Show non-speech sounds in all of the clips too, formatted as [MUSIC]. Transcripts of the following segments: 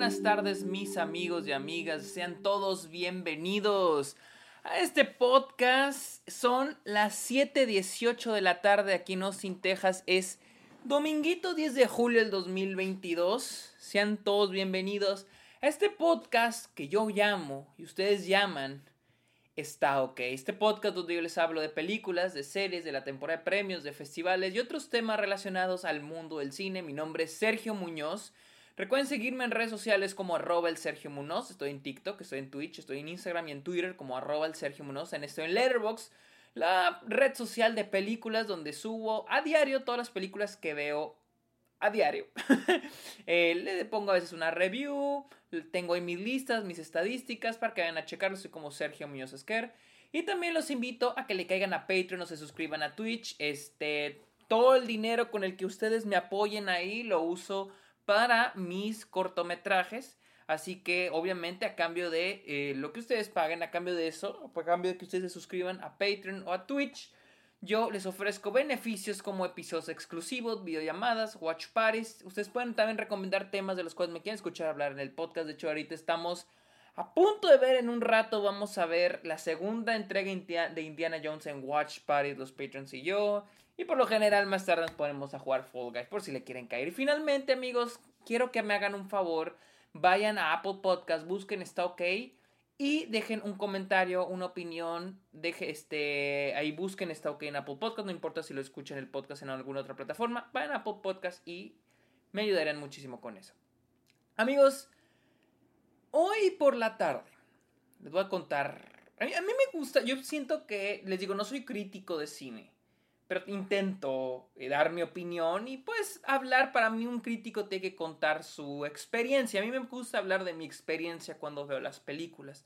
buenas tardes mis amigos y amigas, sean todos bienvenidos a este podcast. Son las 7:18 de la tarde aquí en Austin, Texas. Es dominguito 10 de julio del 2022. Sean todos bienvenidos a este podcast que yo llamo y ustedes llaman Está OK. Este podcast donde yo les hablo de películas, de series, de la temporada de premios, de festivales y otros temas relacionados al mundo del cine. Mi nombre es Sergio Muñoz. Recuerden seguirme en redes sociales como arroba el Sergio Munoz. Estoy en TikTok, estoy en Twitch, estoy en Instagram y en Twitter como arroba el Sergio Munoz. Estoy en Letterboxd, la red social de películas donde subo a diario todas las películas que veo a diario. [LAUGHS] Eh, le pongo a veces una review, tengo ahí mis listas, mis estadísticas para que vayan a checarlo. Soy como Sergio Muñoz Esquer. Y también los invito a que le caigan a Patreon o se suscriban a Twitch. Este, todo el dinero con el que ustedes me apoyen ahí lo uso para mis cortometrajes. Así que obviamente a cambio de eh, lo que ustedes paguen, a cambio de eso, a cambio de que ustedes se suscriban a Patreon o a Twitch, yo les ofrezco beneficios como episodios exclusivos, videollamadas, watch parties. Ustedes pueden también recomendar temas de los cuales me quieren escuchar hablar en el podcast. De hecho, ahorita estamos a punto de ver en un rato, vamos a ver la segunda entrega de Indiana Jones en Watch Parties, los Patrons y yo. Y por lo general más tarde nos ponemos a jugar Fall Guys por si le quieren caer. Y finalmente amigos, quiero que me hagan un favor. Vayan a Apple Podcast, busquen Está OK y dejen un comentario, una opinión. Deje, este, ahí busquen Está OK en Apple Podcast. No importa si lo escuchan el podcast en alguna otra plataforma. Vayan a Apple Podcast y me ayudarán muchísimo con eso. Amigos, hoy por la tarde les voy a contar. a mí me gusta, yo siento que, les digo, no soy crítico de cine pero intento eh, dar mi opinión y pues hablar, para mí un crítico tiene que contar su experiencia. A mí me gusta hablar de mi experiencia cuando veo las películas.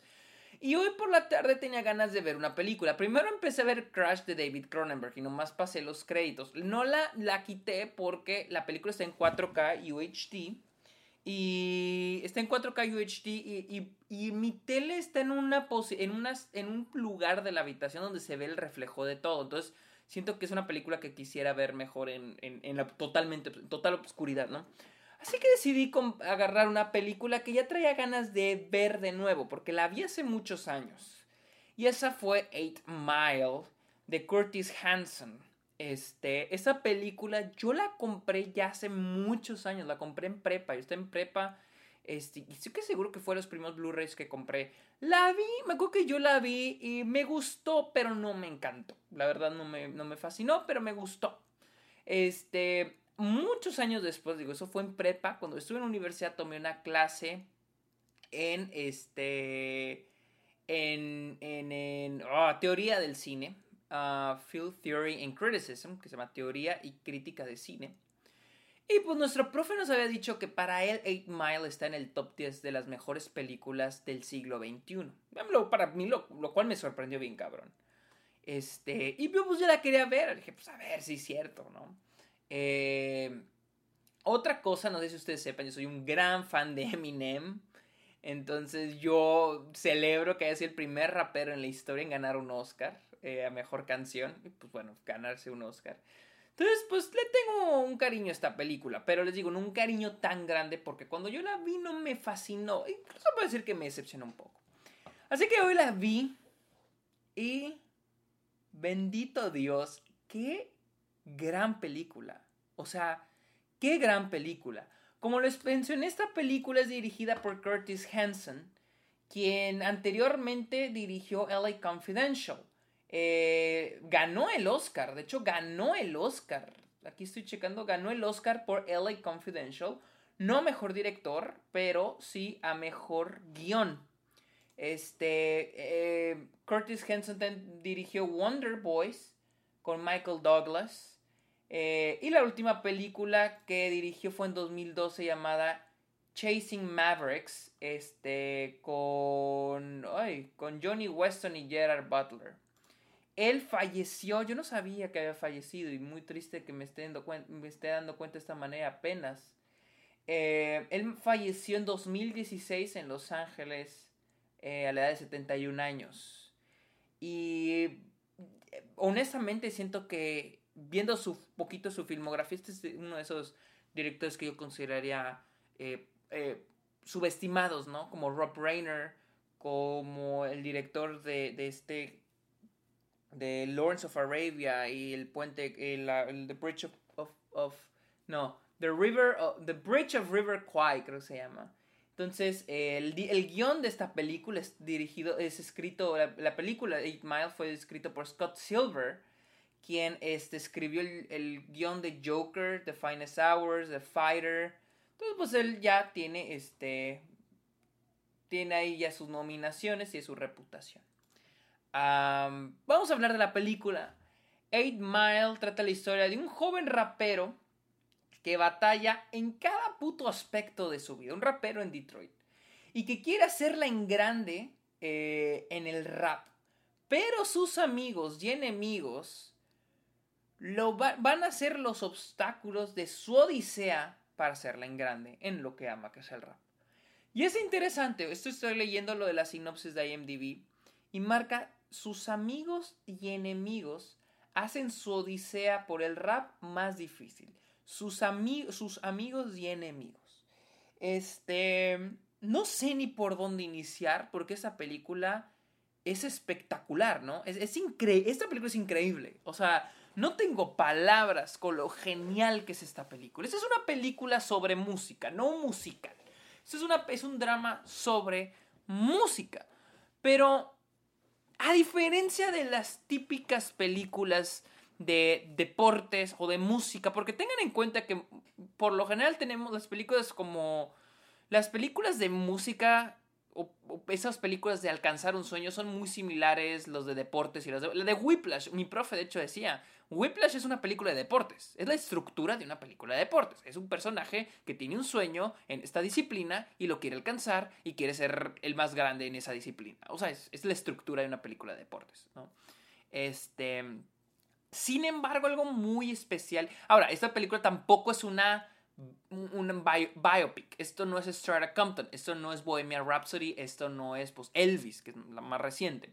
Y hoy por la tarde tenía ganas de ver una película. Primero empecé a ver Crash de David Cronenberg y nomás pasé los créditos. No la, la quité porque la película está en 4K UHD. Y está en 4K UHD y, y, mi tele está en, una en, unas, en un lugar de la habitación donde se ve el reflejo de todo. Entonces siento que es una película que quisiera ver mejor en, en, la totalmente, total oscuridad, ¿no? Así que decidí agarrar una película que ya traía ganas de ver de nuevo, porque la vi hace muchos años. Y esa fue Eight Mile de Curtis Hanson. Este, esa película yo la compré ya hace muchos años, la compré en prepa, yo estaba en prepa este, y estoy que seguro que fue los primeros Blu-rays que compré. La vi, me acuerdo que yo la vi y me gustó, pero no me encantó. La verdad no me, no me fascinó, pero me gustó. Este, muchos años después, digo, eso fue en prepa, cuando estuve en la universidad tomé una clase en este, en, en, en oh, teoría del cine, uh, Field Theory and Criticism, que se llama Teoría y Crítica de Cine. Y pues nuestro profe nos había dicho que para él Eight Mile está en el top 10 de las mejores películas del siglo XXI. Para mí, lo, cual me sorprendió bien, cabrón. Este, y yo pues ya la quería ver. Dije, pues a ver si es cierto, ¿no? Eh, otra cosa, no sé si ustedes sepan, yo soy un gran fan de Eminem. Entonces yo celebro que haya sido el primer rapero en la historia en ganar un Oscar eh, a mejor canción. Y pues bueno, ganarse un Oscar. Entonces, pues le tengo un cariño a esta película, pero les digo, no un cariño tan grande porque cuando yo la vi no me fascinó, incluso puedo decir que me decepcionó un poco. Así que hoy la vi y bendito Dios, qué gran película. O sea, qué gran película. Como les mencioné, esta película es dirigida por Curtis Hanson, quien anteriormente dirigió LA Confidential. Eh, ganó el Oscar, de hecho ganó el Oscar. Aquí estoy checando, ganó el Oscar por LA Confidential. No mejor director, pero sí a mejor guion. Este, eh, Curtis Henson dirigió Wonder Boys con Michael Douglas. Eh, y la última película que dirigió fue en 2012 llamada Chasing Mavericks, este, con, con Johnny Weston y Gerard Butler. Él falleció, yo no sabía que había fallecido y muy triste que me esté dando, cuenta, me esté dando cuenta de esta manera apenas. Eh, él falleció en 2016 en Los Ángeles eh, a la edad de 71 años. Y eh, honestamente siento que viendo su poquito su filmografía, este es uno de esos directores que yo consideraría subestimados, ¿no? Como Rob Reiner, como el director de, este, de Lawrence of Arabia y el puente, el, The Bridge of, of, no, The River, The Bridge of River Kwai, creo que se llama. Entonces, el, el guion de esta película es dirigido, es escrito, la, película Eight Mile fue escrito por Scott Silver, quien este, escribió el, el guion de Joker, The Finest Hours, The Fighter. Entonces, pues él ya tiene, este, tiene ahí ya sus nominaciones y su reputación. Vamos a hablar de la película. Eight Mile trata la historia de un joven rapero que batalla en cada puto aspecto de su vida, un rapero en Detroit, y que quiere hacerla en grande eh, en el rap. Pero sus amigos y enemigos lo van a ser los obstáculos de su odisea para hacerla en grande en lo que ama, que es el rap. Y es interesante, esto estoy leyendo lo de la sinopsis de IMDb y marca sus amigos y enemigos hacen su odisea por el rap más difícil sus, sus amigos y enemigos. Este, no sé ni por dónde iniciar porque esa película es espectacular, ¿no? Es, increíble, esta película es increíble. O sea, no tengo palabras con lo genial que es esta película. Esta es una película sobre música, no musical. Es, una, es un drama sobre música. Pero a diferencia de las típicas películas de deportes o de música, porque tengan en cuenta que por lo general tenemos las películas como las películas de música esas películas de alcanzar un sueño son muy similares los de deportes y las de, la de Whiplash. Mi profe de hecho decía, Whiplash es una película de deportes, es la estructura de una película de deportes. Es un personaje que tiene un sueño en esta disciplina y lo quiere alcanzar y quiere ser el más grande en esa disciplina. O sea, es, la estructura de una película de deportes, ¿no? Este sin embargo, algo muy especial. Ahora, esta película tampoco es una un biopic. Esto no es Strata Compton, esto no es Bohemian Rhapsody, esto no es pues, Elvis, que es la más reciente.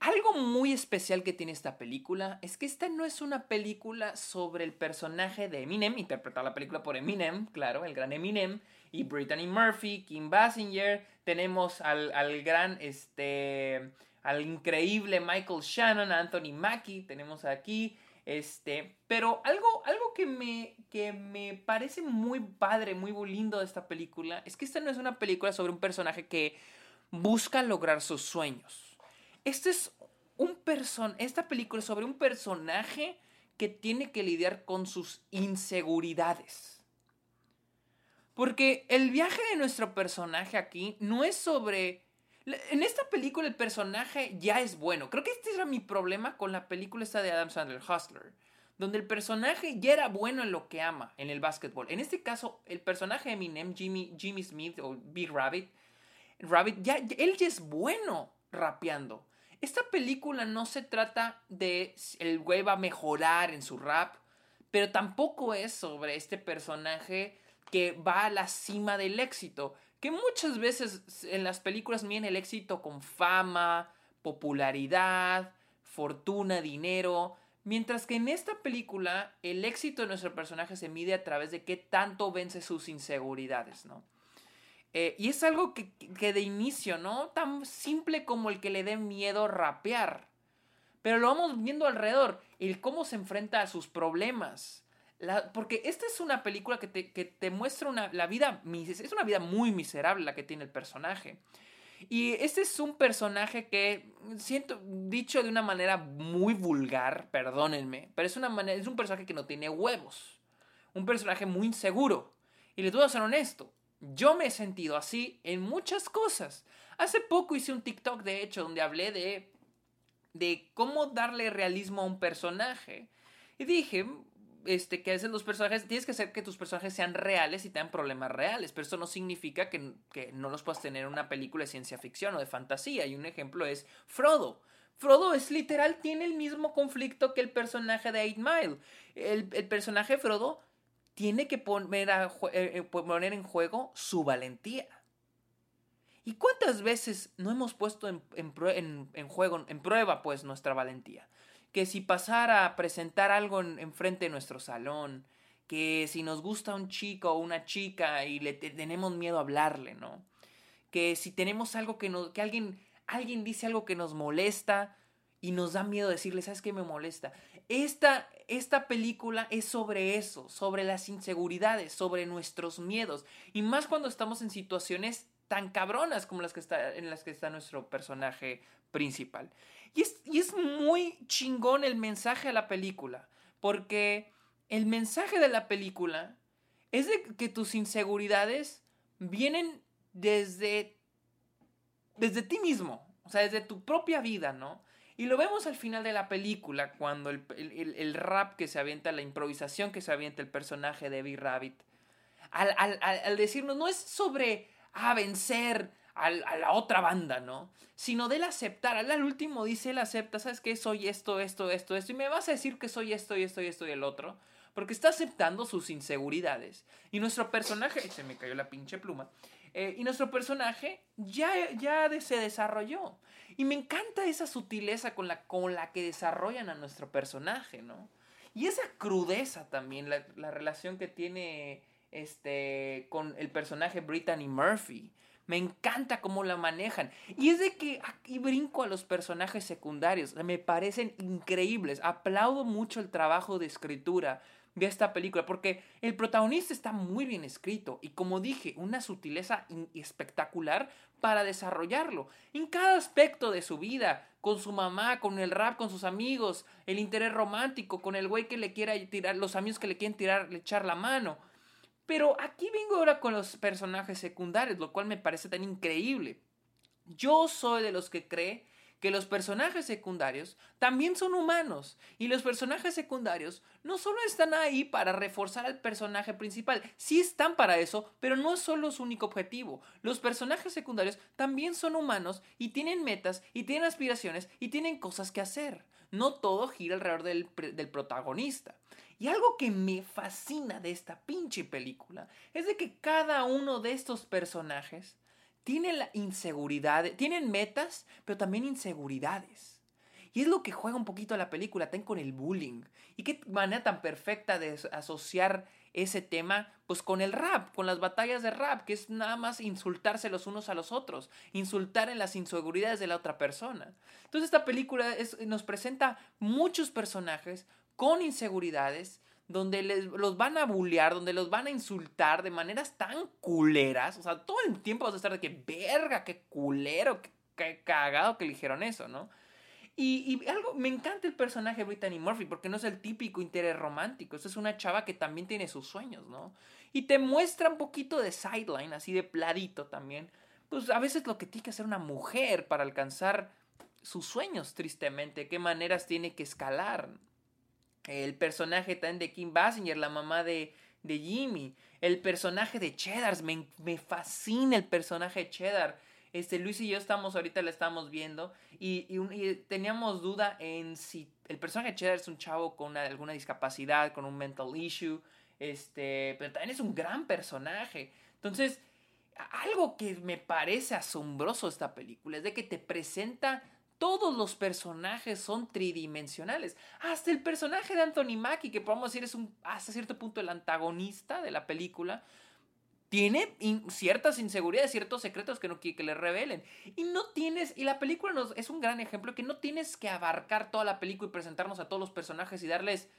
Algo muy especial que tiene esta película es que esta no es una película sobre el personaje de Eminem, interpretada la película por Eminem, [LAUGHS] claro, el gran Eminem, y Brittany Murphy, Kim Basinger, tenemos al, al gran, este, al increíble Michael Shannon, Anthony Mackie, tenemos aquí. Este, pero algo, algo que, me, que me parece muy padre, muy lindo de esta película, es que esta no es una película sobre un personaje que busca lograr sus sueños. Este es un person esta película es sobre un personaje que tiene que lidiar con sus inseguridades. Porque el viaje de nuestro personaje aquí no es sobre en esta película el personaje ya es bueno. Creo que este era mi problema con la película esta de Adam Sandler, Hustler. Donde el personaje ya era bueno en lo que ama, en el básquetbol. En este caso, el personaje de Eminem, Jimmy, Jimmy Smith o Big Rabbit, Rabbit ya, él ya es bueno rapeando. Esta película no se trata de el güey va a mejorar en su rap, pero tampoco es sobre este personaje que va a la cima del éxito que muchas veces en las películas miden el éxito con fama, popularidad, fortuna, dinero, mientras que en esta película el éxito de nuestro personaje se mide a través de qué tanto vence sus inseguridades, ¿no? Eh, y es algo que, que, de inicio, ¿no? Tan simple como el que le dé miedo rapear. Pero lo vamos viendo alrededor, el cómo se enfrenta a sus problemas, porque esta es una película que te, muestra una, la vida, es una vida muy miserable la que tiene el personaje. Y este es un personaje que, siento, dicho de una manera muy vulgar, perdónenme, pero es, una manera, es un personaje que no tiene huevos. Un personaje muy inseguro. Y les voy a ser honesto, yo me he sentido así en muchas cosas. Hace poco hice un TikTok, de hecho, donde hablé de, de cómo darle realismo a un personaje. Y dije, este, que hacen los personajes, tienes que hacer que tus personajes sean reales y tengan problemas reales, pero eso no significa que, no los puedas tener en una película de ciencia ficción o de fantasía. Y un ejemplo es Frodo. Frodo es literal, tiene el mismo conflicto que el personaje de Eight Mile. El, personaje Frodo tiene que poner, eh, eh, poner en juego su valentía. ¿Y cuántas veces no hemos puesto en, en, juego, en prueba, pues, nuestra valentía? Que si pasara a presentar algo en, frente de nuestro salón, que si nos gusta un chico o una chica y le tenemos miedo a hablarle, ¿no? Que si tenemos algo que nos, que alguien, alguien dice algo que nos molesta y nos da miedo decirle, ¿sabes qué me molesta? Esta, esta película es sobre eso, sobre las inseguridades, sobre nuestros miedos. Y más cuando estamos en situaciones tan cabronas como las que está, en las que está nuestro personaje principal. Y es, y es muy chingón el mensaje de la película, porque el mensaje de la película es de que tus inseguridades vienen desde, desde ti mismo, o sea, desde tu propia vida, ¿no? Y lo vemos al final de la película, cuando el, rap que se avienta, la improvisación que se avienta el personaje de Eddie Rabbit, al, al, decirnos, no es sobre a vencer a, la otra banda, ¿no? Sino del aceptar. Al, último dice, él acepta, ¿sabes qué? Soy esto, esto, esto, esto, y me vas a decir que soy esto y esto y esto y el otro porque está aceptando sus inseguridades. Y nuestro personaje, se me cayó la pinche pluma, eh, y nuestro personaje ya, ya se desarrolló. Y me encanta esa sutileza con la, con la que desarrollan a nuestro personaje, ¿no? Y esa crudeza también, la, la relación que tiene este, con el personaje Brittany Murphy. Me encanta cómo la manejan. Y es de que aquí brinco a los personajes secundarios. Me parecen increíbles. Aplaudo mucho el trabajo de escritura de esta película, porque el protagonista está muy bien escrito y como dije, una sutileza espectacular para desarrollarlo en cada aspecto de su vida, con su mamá, con el rap, con sus amigos, el interés romántico, con el güey que le quiera tirar, los amigos que le quieren tirar, le echar la mano. Pero aquí vengo ahora con los personajes secundarios, lo cual me parece tan increíble. Yo soy de los que cree que los personajes secundarios también son humanos y los personajes secundarios no solo están ahí para reforzar al personaje principal, sí están para eso, pero no es solo su único objetivo. Los personajes secundarios también son humanos y tienen metas y tienen aspiraciones y tienen cosas que hacer. No todo gira alrededor del, del protagonista. Y algo que me fascina de esta pinche película es de que cada uno de estos personajes tienen la inseguridad, tienen metas, pero también inseguridades. Y es lo que juega un poquito la película, también con el bullying. Y qué manera tan perfecta de asociar ese tema, pues con el rap, con las batallas de rap, que es nada más insultarse los unos a los otros, insultar en las inseguridades de la otra persona. Entonces esta película nos presenta muchos personajes con inseguridades, donde les, los van a bullear, donde los van a insultar de maneras tan culeras. O sea, todo el tiempo vas a estar de que, verga, qué culero, qué, cagado que eligieron eso, ¿no? Y, y, algo, me encanta el personaje de Brittany Murphy porque no es el típico interés romántico. Esta es una chava que también tiene sus sueños, ¿no? Y te muestra un poquito de sideline, así de pladito también. Pues a veces lo que tiene que hacer una mujer para alcanzar sus sueños, tristemente. Qué maneras tiene que escalar. El personaje también de Kim Basinger, la mamá de, de Jimmy. El personaje de Cheddar. Me, me, fascina el personaje de Cheddar. Este, Luis y yo estamos ahorita la estamos viendo y, teníamos duda en si el personaje de Cheddar es un chavo con alguna discapacidad, con un mental issue, este, pero también es un gran personaje. Entonces, algo que me parece asombroso esta película es de que te presenta todos los personajes son tridimensionales. Hasta el personaje de Anthony Mackie, que podemos decir es un, hasta cierto punto el antagonista de la película, tiene ciertas inseguridades, ciertos secretos que no quiere que le revelen. Y no tienes, y la película nos, es un gran ejemplo que no tienes que abarcar toda la película y presentarnos a todos los personajes y darles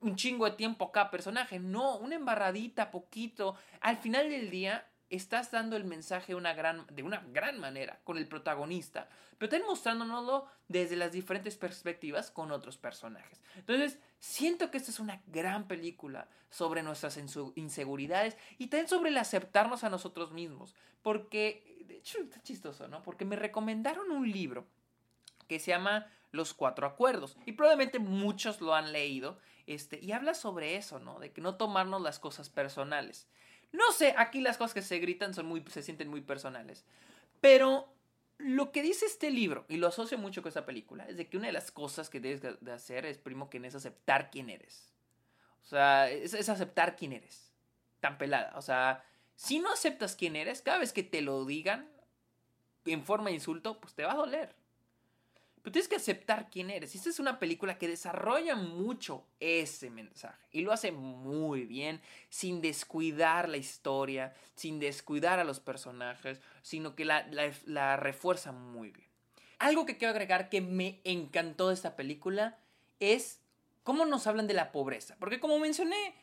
un chingo de tiempo a cada personaje. No, una embarradita, poquito. Al final del día, estás dando el mensaje una gran, de una gran manera con el protagonista, pero también mostrándonoslo desde las diferentes perspectivas con otros personajes. Entonces, siento que esta es una gran película sobre nuestras inseguridades y también sobre el aceptarnos a nosotros mismos, porque, de hecho, está chistoso, ¿no? Porque me recomendaron un libro que se llama Los Cuatro Acuerdos y probablemente muchos lo han leído, este, y habla sobre eso, ¿no? De que no tomarnos las cosas personales. No sé, aquí las cosas que se gritan son muy, se sienten muy personales. Pero lo que dice este libro, y lo asocio mucho con esta película, es de que una de las cosas que debes de hacer es, primo, que es aceptar quién eres. O sea, es, es aceptar quién eres. Tan pelada. O sea, si no aceptas quién eres, cada vez que te lo digan en forma de insulto, pues te va a doler. Pero tienes que aceptar quién eres. Y esta es una película que desarrolla mucho ese mensaje y lo hace muy bien, sin descuidar la historia, sin descuidar a los personajes, sino que la, refuerza muy bien. Algo que quiero agregar que me encantó de esta película es cómo nos hablan de la pobreza. Porque como mencioné,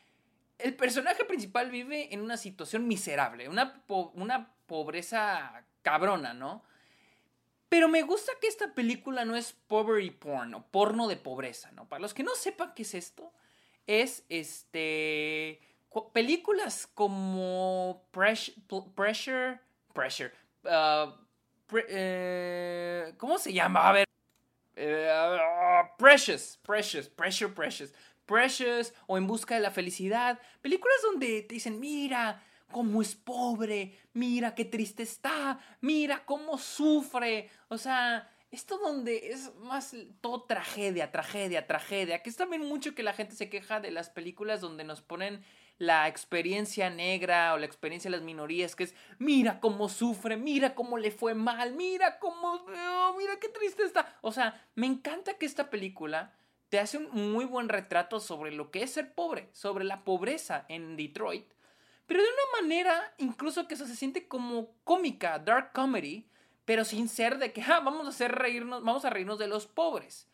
el personaje principal vive en una situación miserable, una pobreza cabrona, ¿no? Pero me gusta que esta película no es poverty porn o porno de pobreza, ¿no? Para los que no sepan qué es esto, es este películas como Pressure, Pressure, Pressure, uh, eh, ¿cómo se llama? A ver, eh, Precious, Precious, Pressure, Precious, Precious o En Busca de la Felicidad. Películas donde te dicen, mira cómo es pobre, mira qué triste está, mira cómo sufre. O sea, esto donde es más todo tragedia, tragedia, tragedia. Que es también mucho que la gente se queja de las películas donde nos ponen la experiencia negra o la experiencia de las minorías, que es, mira cómo sufre, mira cómo le fue mal, mira cómo, oh, mira qué triste está. O sea, me encanta que esta película te hace un muy buen retrato sobre lo que es ser pobre, sobre la pobreza en Detroit, pero de una manera incluso que eso se siente como cómica, dark comedy, pero sin ser de que, ah, vamos a hacer reírnos, vamos a reírnos de los pobres.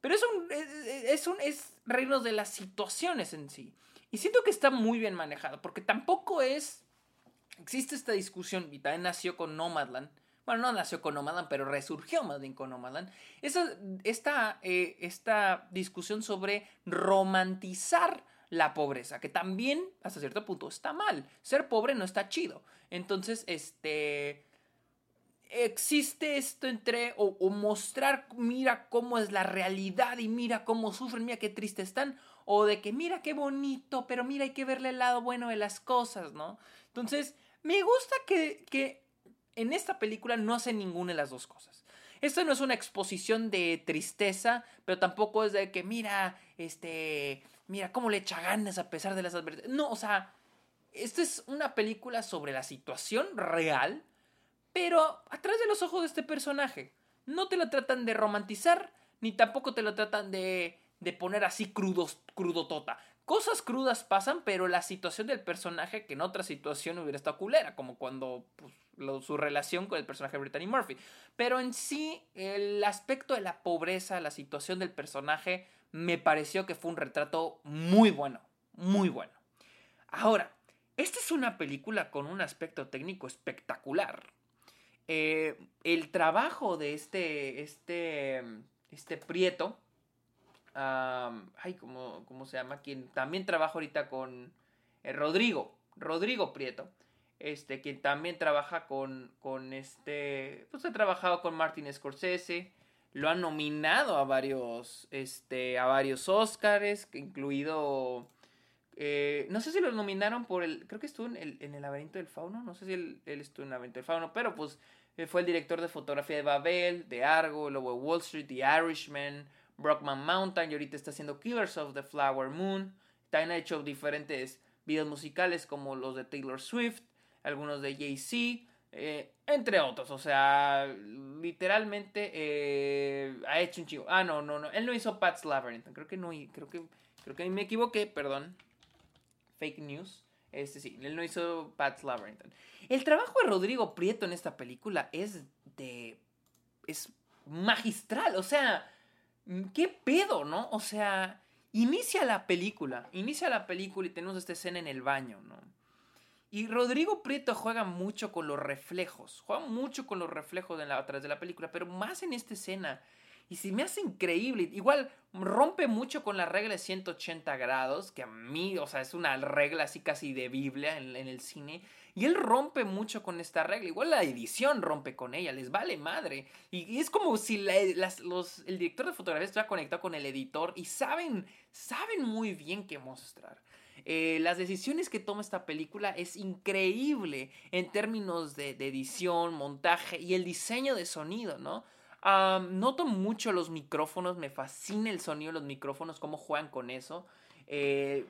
Pero es un, es, es reírnos de las situaciones en sí. Y siento que está muy bien manejado, porque tampoco es... Existe esta discusión, y también nació con Nomadland. Bueno, no nació con Nomadland, pero resurgió más bien con Nomadland. Esa, esta, eh, esta discusión sobre romantizar la pobreza, que también hasta cierto punto está mal. Ser pobre no está chido. Entonces, este existe esto entre o, mostrar mira cómo es la realidad y mira cómo sufren, mira qué triste están, o de que mira qué bonito, pero mira hay que verle el lado bueno de las cosas, ¿no? Entonces, me gusta que, que en esta película no hace ninguna de las dos cosas. Esto no es una exposición de tristeza, pero tampoco es de que mira, este, mira cómo le echa ganas a pesar de las adversidades. No, o sea, esta es una película sobre la situación real, pero a través de los ojos de este personaje. No te lo tratan de romantizar, ni tampoco te lo tratan de de poner así crudos, crudotota. Cosas crudas pasan, pero la situación del personaje que en otra situación hubiera estado culera, como cuando pues, su relación con el personaje de Brittany Murphy. Pero en sí, el aspecto de la pobreza, la situación del personaje, me pareció que fue un retrato muy bueno, muy bueno. Ahora, esta es una película con un aspecto técnico espectacular. Eh, el trabajo de este, este, este Prieto, ay, ¿cómo, ¿cómo, se llama? Quien también trabaja ahorita con eh, Rodrigo, Rodrigo Prieto, este, quien también trabaja con, con este, pues ha trabajado con Martin Scorsese, lo han nominado a varios, este, a varios Oscars, incluido, eh, no sé si lo nominaron por el, creo que estuvo en el, en el laberinto del fauno, no sé si él, estuvo en el laberinto del fauno, pero pues eh, fue el director de fotografía de Babel, de Argo, luego de Wall Street, The Irishman, Brockman Mountain y ahorita está haciendo Killers of the Flower Moon. También ha hecho diferentes videos musicales como los de Taylor Swift, algunos de Jay-Z, eh, entre otros. O sea, literalmente eh, ha hecho un chivo. Ah, no, no, no. Él no hizo Pat's Labyrinth. Creo que no, creo que, creo que me equivoqué, perdón. Fake news. Este sí, él no hizo Pat's Labyrinth. El trabajo de Rodrigo Prieto en esta película es de. es magistral. O sea ¿Qué pedo, no? O sea, inicia la película, inicia la película y tenemos esta escena en el baño, ¿no? Y Rodrigo Prieto juega mucho con los reflejos, juega mucho con los reflejos de la, de la película, pero más en esta escena. Y se me hace increíble. Igual rompe mucho con la regla de 180 grados, que a mí, o sea, es una regla así casi de Biblia en el cine. Y él rompe mucho con esta regla. Igual la edición rompe con ella, les vale madre. Y, es como si los, el director de fotografía estuviera conectado con el editor y saben, saben muy bien qué mostrar. Eh, las decisiones que toma esta película es increíble en términos de, edición, montaje y el diseño de sonido, ¿no? noto mucho los micrófonos, me fascina el sonido de los micrófonos, cómo juegan con eso. Eh,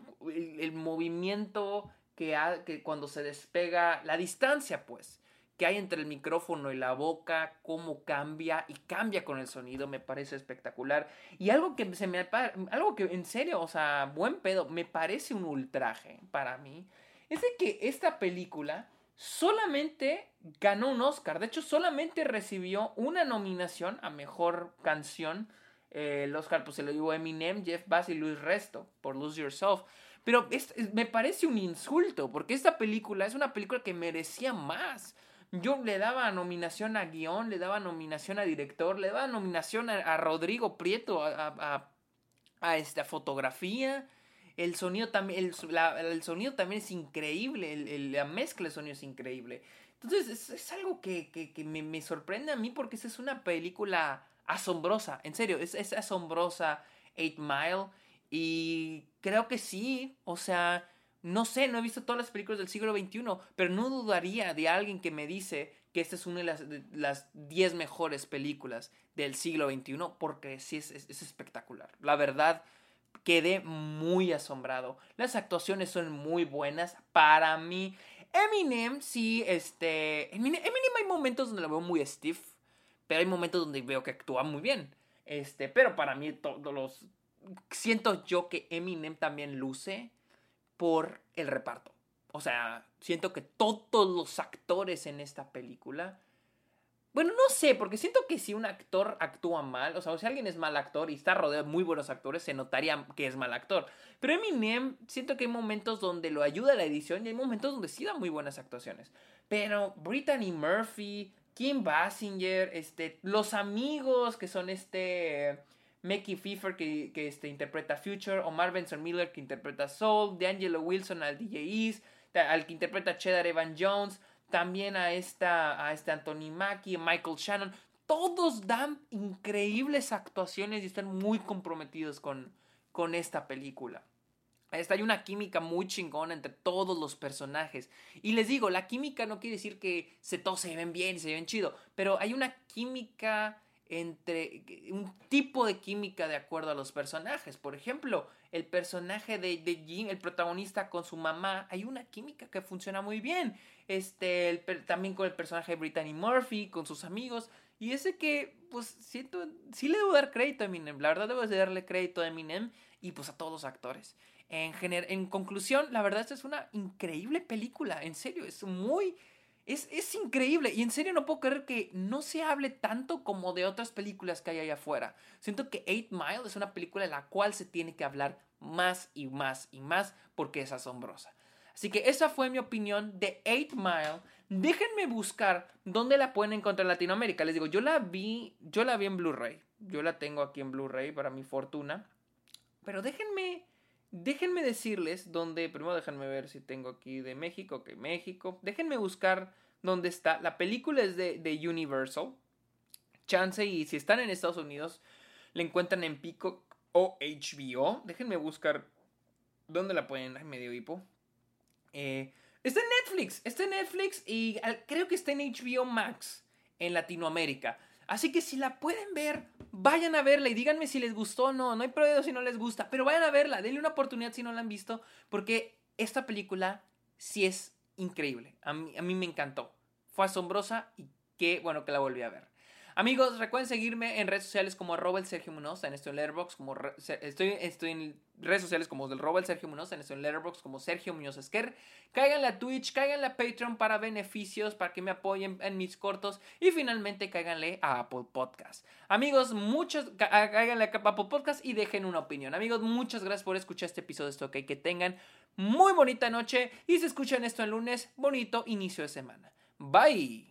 el, movimiento que, cuando se despega, la distancia pues, que hay entre el micrófono y la boca, cómo cambia y cambia con el sonido, me parece espectacular. Y algo que se me algo que en serio, o sea, buen pedo, me parece un ultraje para mí, es de que esta película solamente ganó un Oscar, de hecho solamente recibió una nominación a mejor canción. Eh, el Oscar pues se lo dio Eminem, Jeff Bass y Luis Resto por Lose Yourself. Pero me parece un insulto, porque esta película es una película que merecía más. Yo le daba nominación a guion, le daba nominación a director, le daba nominación a, Rodrigo Prieto, a, a, esta fotografía. El sonido también, el, sonido también es increíble, la mezcla de sonido es increíble. Entonces es, algo que, me, me, sorprende a mí porque esa es una película asombrosa, en serio, es, es asombrosa Eight Mile y creo que sí, o sea, no sé, no he visto todas las películas del siglo XXI, pero no dudaría de alguien que me dice que esta es una de las 10 mejores películas del siglo XXI, porque sí es, espectacular. La verdad, quedé muy asombrado. Las actuaciones son muy buenas para mí. Eminem, sí, este. Eminem, hay momentos donde lo veo muy stiff, pero hay momentos donde veo que actúa muy bien. Este, pero para mí todos los. Siento yo que Eminem también luce por el reparto. O sea, siento que todos los actores en esta película... Bueno, no sé, porque siento que si un actor actúa mal, o sea, si alguien es mal actor y está rodeado de muy buenos actores, se notaría que es mal actor. Pero Eminem, siento que hay momentos donde lo ayuda la edición y hay momentos donde sí da muy buenas actuaciones. Pero Brittany Murphy, Kim Basinger, este, los amigos que son este Mickey Pfeiffer que, que este, interpreta Future, Omar Benson Miller que interpreta Soul, D'Angelo Wilson al DJ East, al que interpreta Cheddar Evan Jones, también a esta, a este Anthony Mackie, Michael Shannon, todos dan increíbles actuaciones y están muy comprometidos con, con esta película. Hay una química muy chingona entre todos los personajes. Y les digo, la química no quiere decir que se todos se ven bien se ven chido, pero hay una química entre un tipo de química de acuerdo a los personajes. Por ejemplo, el personaje de, de Jim, el protagonista con su mamá, hay una química que funciona muy bien. Este, también con el personaje de Brittany Murphy, con sus amigos. Y ese que, pues, siento, sí le debo dar crédito a Eminem. La verdad debo darle crédito a Eminem y pues a todos los actores. En, en conclusión, la verdad esta es una increíble película. En serio, es muy es, increíble y en serio no puedo creer que no se hable tanto como de otras películas que hay allá afuera. Siento que Eight Mile es una película en la cual se tiene que hablar más y más y más porque es asombrosa. Así que esa fue mi opinión de Eight Mile. Déjenme buscar dónde la pueden encontrar en Latinoamérica. Les digo, yo la vi, yo la vi en Blu-ray. Yo la tengo aquí en Blu-ray para mi fortuna. Pero déjenme Déjenme decirles dónde, primero déjenme ver si tengo aquí de México, que México. Déjenme buscar dónde está. La película es de, de, Universal. Chance y si están en Estados Unidos, la encuentran en Pico o HBO. Déjenme buscar dónde la pueden. Ay, medio hipo. Eh, está en Netflix, está en Netflix y creo que está en HBO Max en Latinoamérica. Así que si la pueden ver, vayan a verla y díganme si les gustó o no. No hay problema si no les gusta, pero vayan a verla, denle una oportunidad si no la han visto, porque esta película sí es increíble. A mí, a mí me encantó. Fue asombrosa y qué bueno que la volví a ver. Amigos, recuerden seguirme en redes sociales como arroba el Sergio Munoz, en esto en Letterboxd, como estoy, estoy en redes sociales como del arroba el Sergio Munoz, en esto en Letterboxd como Sergio Muñoz Esquer. Caigan a Twitch, caigan a Patreon para beneficios, para que me apoyen en mis cortos y finalmente cáiganle a Apple Podcast. Amigos, muchos, cáiganle a Apple Podcast y dejen una opinión. Amigos, muchas gracias por escuchar este episodio de esto, Que tengan muy bonita noche y si escuchan esto el lunes, bonito inicio de semana. Bye.